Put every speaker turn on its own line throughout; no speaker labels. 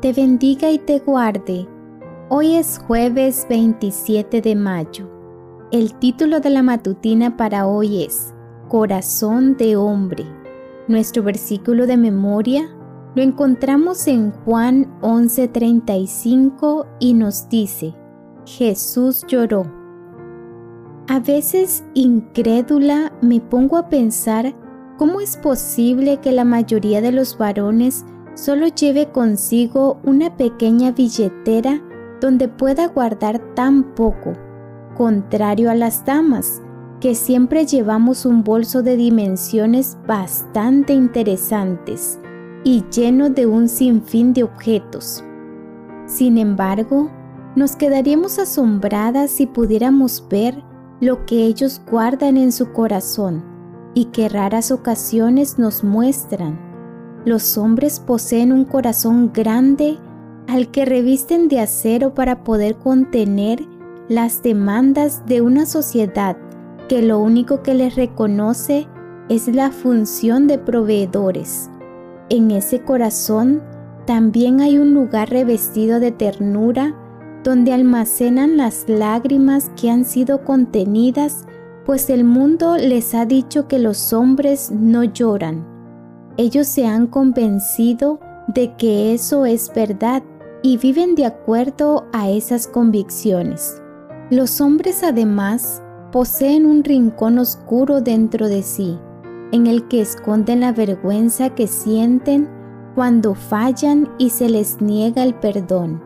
te bendiga y te guarde. Hoy es jueves 27 de mayo. El título de la matutina para hoy es Corazón de hombre. Nuestro versículo de memoria lo encontramos en Juan 11:35 y nos dice, Jesús lloró. A veces, incrédula, me pongo a pensar cómo es posible que la mayoría de los varones solo lleve consigo una pequeña billetera donde pueda guardar tan poco, contrario a las damas, que siempre llevamos un bolso de dimensiones bastante interesantes y lleno de un sinfín de objetos. Sin embargo, nos quedaríamos asombradas si pudiéramos ver lo que ellos guardan en su corazón y que raras ocasiones nos muestran. Los hombres poseen un corazón grande al que revisten de acero para poder contener las demandas de una sociedad que lo único que les reconoce es la función de proveedores. En ese corazón también hay un lugar revestido de ternura donde almacenan las lágrimas que han sido contenidas, pues el mundo les ha dicho que los hombres no lloran. Ellos se han convencido de que eso es verdad y viven de acuerdo a esas convicciones. Los hombres además poseen un rincón oscuro dentro de sí, en el que esconden la vergüenza que sienten cuando fallan y se les niega el perdón.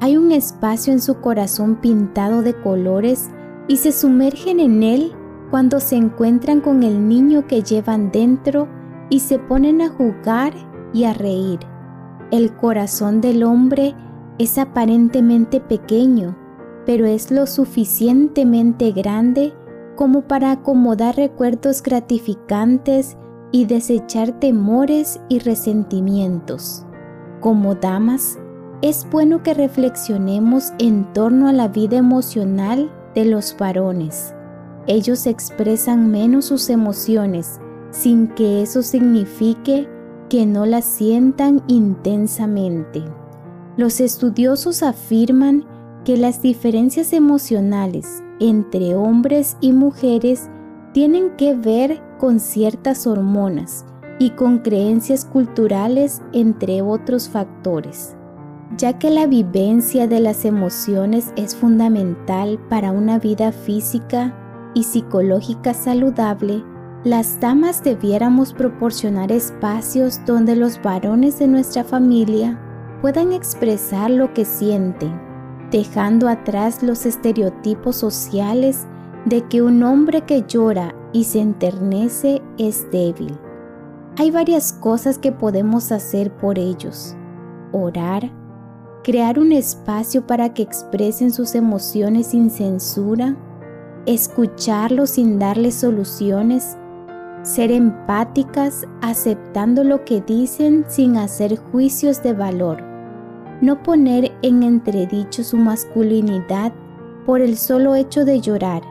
Hay un espacio en su corazón pintado de colores y se sumergen en él cuando se encuentran con el niño que llevan dentro y se ponen a jugar y a reír. El corazón del hombre es aparentemente pequeño, pero es lo suficientemente grande como para acomodar recuerdos gratificantes y desechar temores y resentimientos. Como damas, es bueno que reflexionemos en torno a la vida emocional de los varones. Ellos expresan menos sus emociones sin que eso signifique que no las sientan intensamente. Los estudiosos afirman que las diferencias emocionales entre hombres y mujeres tienen que ver con ciertas hormonas y con creencias culturales, entre otros factores. Ya que la vivencia de las emociones es fundamental para una vida física y psicológica saludable, las damas debiéramos proporcionar espacios donde los varones de nuestra familia puedan expresar lo que sienten dejando atrás los estereotipos sociales de que un hombre que llora y se enternece es débil. Hay varias cosas que podemos hacer por ellos. Orar, crear un espacio para que expresen sus emociones sin censura, escucharlos sin darles soluciones, ser empáticas aceptando lo que dicen sin hacer juicios de valor. No poner en entredicho su masculinidad por el solo hecho de llorar,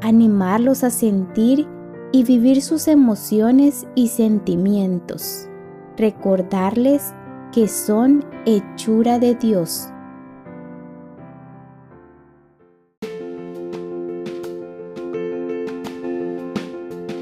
animarlos a sentir y vivir sus emociones y sentimientos, recordarles que son hechura de Dios.